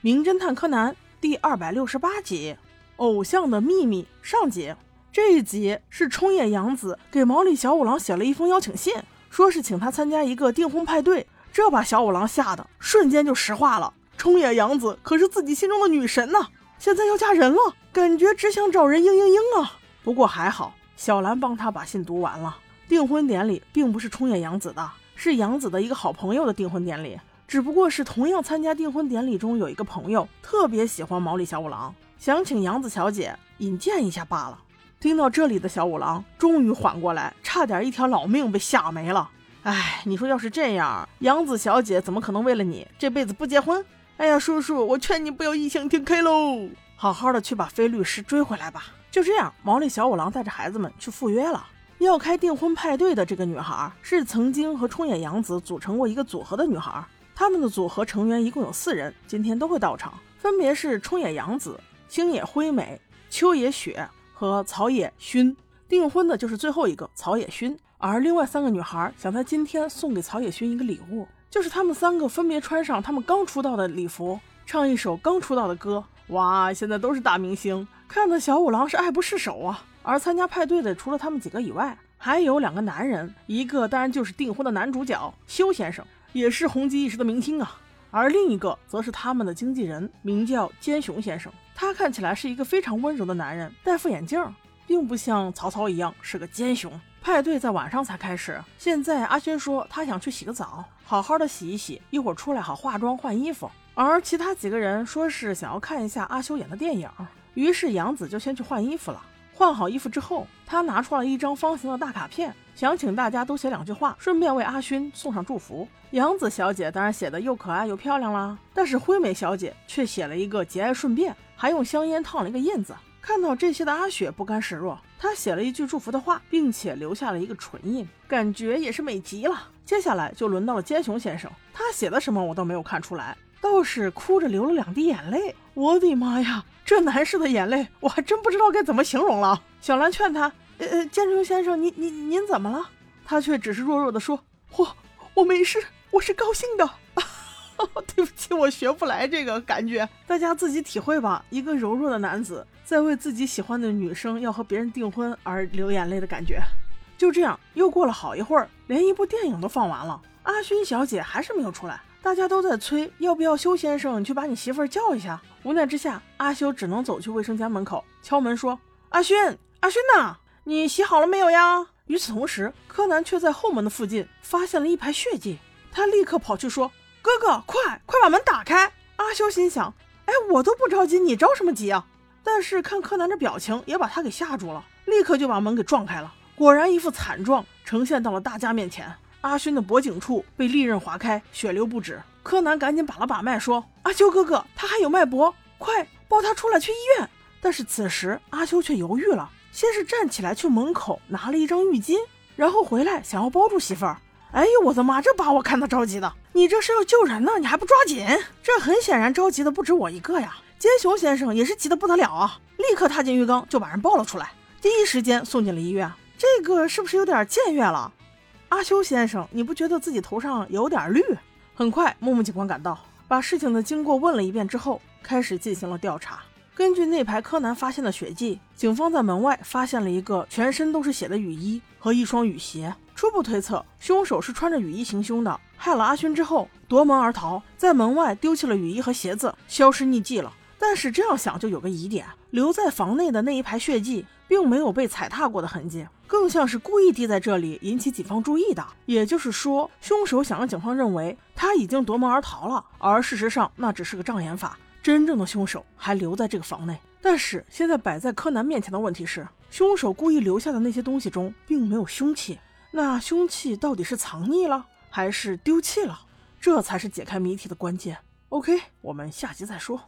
名侦探柯南》第二百六十八集《偶像的秘密》上集。这一集是冲野洋子给毛利小五郎写了一封邀请信，说是请他参加一个订婚派对。这把小五郎吓得瞬间就石化了。冲野洋子可是自己心中的女神呐，现在要嫁人了，感觉只想找人嘤嘤嘤啊！不过还好，小兰帮他把信读完了。订婚典礼并不是冲野洋子的，是洋子的一个好朋友的订婚典礼。只不过是同样参加订婚典礼中有一个朋友特别喜欢毛利小五郎，想请杨子小姐引荐一下罢了。听到这里的小五郎终于缓过来，差点一条老命被吓没了。哎，你说要是这样，杨子小姐怎么可能为了你这辈子不结婚？哎呀，叔叔，我劝你不要异想天开喽，好好的去把非律师追回来吧。就这样，毛利小五郎带着孩子们去赴约了。要开订婚派对的这个女孩是曾经和冲野洋子组成过一个组合的女孩。他们的组合成员一共有四人，今天都会到场，分别是冲野洋子、星野辉美、秋野雪和草野薰。订婚的就是最后一个草野薰，而另外三个女孩想在今天送给草野薰一个礼物，就是他们三个分别穿上他们刚出道的礼服，唱一首刚出道的歌。哇，现在都是大明星，看的小五郎是爱不释手啊！而参加派对的除了他们几个以外，还有两个男人，一个当然就是订婚的男主角修先生。也是红极一时的明星啊，而另一个则是他们的经纪人，名叫坚雄先生。他看起来是一个非常温柔的男人，戴副眼镜，并不像曹操一样是个奸雄。派对在晚上才开始，现在阿轩说他想去洗个澡，好好的洗一洗，一会儿出来好化妆换衣服。而其他几个人说是想要看一下阿修演的电影，于是杨子就先去换衣服了。换好衣服之后，他拿出了一张方形的大卡片，想请大家都写两句话，顺便为阿勋送上祝福。杨子小姐当然写的又可爱又漂亮啦，但是灰美小姐却写了一个节哀顺变，还用香烟烫了一个印子。看到这些的阿雪不甘示弱，她写了一句祝福的话，并且留下了一个唇印，感觉也是美极了。接下来就轮到了坚雄先生，他写的什么我倒没有看出来，倒是哭着流了两滴眼泪。我的妈呀！这男士的眼泪，我还真不知道该怎么形容了。小兰劝他：“呃呃，建中先生，您您您怎么了？”他却只是弱弱的说：“我我没事，我是高兴的。”对不起，我学不来这个感觉，大家自己体会吧。一个柔弱的男子在为自己喜欢的女生要和别人订婚而流眼泪的感觉。就这样，又过了好一会儿，连一部电影都放完了，阿勋小姐还是没有出来。大家都在催，要不要修先生，去把你媳妇儿叫一下。无奈之下，阿修只能走去卫生间门口敲门说：“阿勋，阿勋呐，你洗好了没有呀？”与此同时，柯南却在后门的附近发现了一排血迹，他立刻跑去说：“哥哥，快快把门打开！”阿修心想：“哎，我都不着急，你着什么急啊？”但是看柯南的表情，也把他给吓住了，立刻就把门给撞开了。果然，一副惨状呈现到了大家面前。阿勋的脖颈处被利刃划开，血流不止。柯南赶紧把了把脉，说：“阿修哥哥，他还有脉搏，快抱他出来去医院。”但是此时阿修却犹豫了，先是站起来去门口拿了一张浴巾，然后回来想要包住媳妇儿。哎呦我的妈！这把我看他着急的，你这是要救人呢，你还不抓紧？这很显然着急的不止我一个呀。坚雄先生也是急得不得了啊，立刻踏进浴缸就把人抱了出来，第一时间送进了医院。这个是不是有点僭越了？阿修先生，你不觉得自己头上有点绿？很快，木木警官赶到，把事情的经过问了一遍之后，开始进行了调查。根据那排柯南发现的血迹，警方在门外发现了一个全身都是血的雨衣和一双雨鞋。初步推测，凶手是穿着雨衣行凶的，害了阿勋之后夺门而逃，在门外丢弃了雨衣和鞋子，消失匿迹了。但是这样想就有个疑点，留在房内的那一排血迹。并没有被踩踏过的痕迹，更像是故意滴在这里引起警方注意的。也就是说，凶手想让警方认为他已经夺门而逃了，而事实上那只是个障眼法，真正的凶手还留在这个房内。但是现在摆在柯南面前的问题是，凶手故意留下的那些东西中并没有凶器，那凶器到底是藏匿了还是丢弃了？这才是解开谜题的关键。OK，我们下集再说。